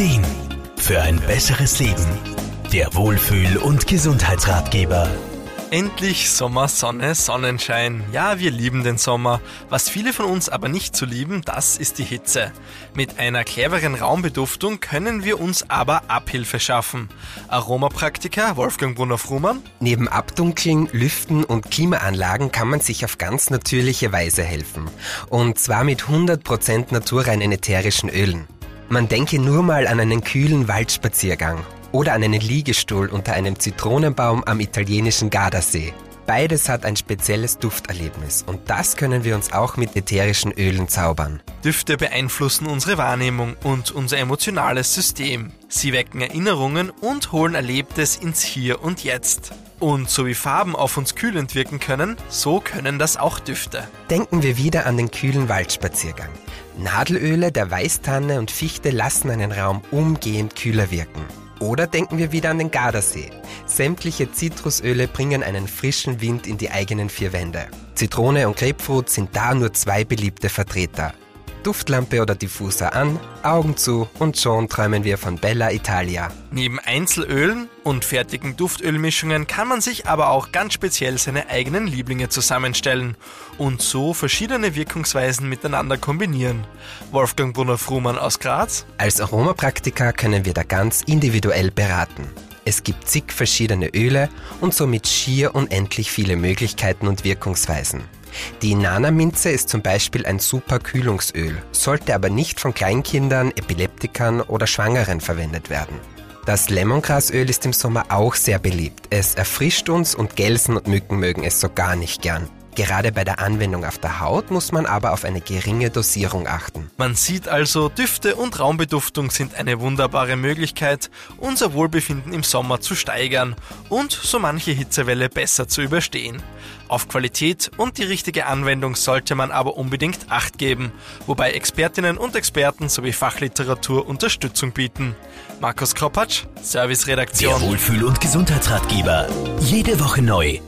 Ideen für ein besseres Leben. Der Wohlfühl- und Gesundheitsratgeber. Endlich Sommer, Sonne, Sonnenschein. Ja, wir lieben den Sommer. Was viele von uns aber nicht so lieben, das ist die Hitze. Mit einer cleveren Raumbeduftung können wir uns aber Abhilfe schaffen. Aromapraktiker Wolfgang Brunner-Frumann. Neben Abdunkeln, Lüften und Klimaanlagen kann man sich auf ganz natürliche Weise helfen. Und zwar mit 100% naturreinen ätherischen Ölen. Man denke nur mal an einen kühlen Waldspaziergang oder an einen Liegestuhl unter einem Zitronenbaum am italienischen Gardasee. Beides hat ein spezielles Dufterlebnis und das können wir uns auch mit ätherischen Ölen zaubern. Düfte beeinflussen unsere Wahrnehmung und unser emotionales System. Sie wecken Erinnerungen und holen Erlebtes ins Hier und Jetzt. Und so wie Farben auf uns kühlend wirken können, so können das auch Düfte. Denken wir wieder an den kühlen Waldspaziergang. Nadelöle der Weißtanne und Fichte lassen einen Raum umgehend kühler wirken. Oder denken wir wieder an den Gardasee. Sämtliche Zitrusöle bringen einen frischen Wind in die eigenen vier Wände. Zitrone und Grapefruit sind da nur zwei beliebte Vertreter. Duftlampe oder Diffuser an, Augen zu und schon träumen wir von Bella Italia. Neben Einzelölen und fertigen Duftölmischungen kann man sich aber auch ganz speziell seine eigenen Lieblinge zusammenstellen und so verschiedene Wirkungsweisen miteinander kombinieren. Wolfgang Brunner-Frumann aus Graz. Als Aromapraktiker können wir da ganz individuell beraten. Es gibt zig verschiedene Öle und somit schier unendlich viele Möglichkeiten und Wirkungsweisen. Die Nana-Minze ist zum Beispiel ein super Kühlungsöl, sollte aber nicht von Kleinkindern, Epileptikern oder Schwangeren verwendet werden. Das Lemongrasöl ist im Sommer auch sehr beliebt. Es erfrischt uns und Gelsen und Mücken mögen es so gar nicht gern. Gerade bei der Anwendung auf der Haut muss man aber auf eine geringe Dosierung achten. Man sieht also, Düfte und Raumbeduftung sind eine wunderbare Möglichkeit, unser Wohlbefinden im Sommer zu steigern und so manche Hitzewelle besser zu überstehen. Auf Qualität und die richtige Anwendung sollte man aber unbedingt Acht geben, wobei Expertinnen und Experten sowie Fachliteratur Unterstützung bieten. Markus Kropatsch, Serviceredaktion. Der Wohlfühl- und Gesundheitsratgeber. Jede Woche neu